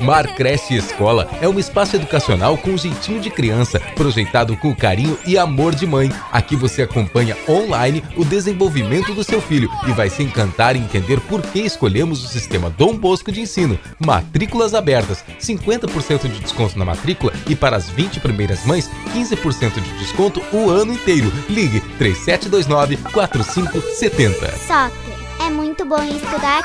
Mar Cresce Escola é um espaço educacional com jeitinho de criança, projetado com carinho e amor de mãe. Aqui você acompanha online o desenvolvimento do seu filho e vai se encantar em entender por que escolhemos o sistema Dom Bosco de ensino. Matrículas abertas, 50% de desconto na matrícula e para as 20 primeiras mães, 15% de desconto o ano inteiro. Ligue 3729 4570. Soccer. É muito bom estudar.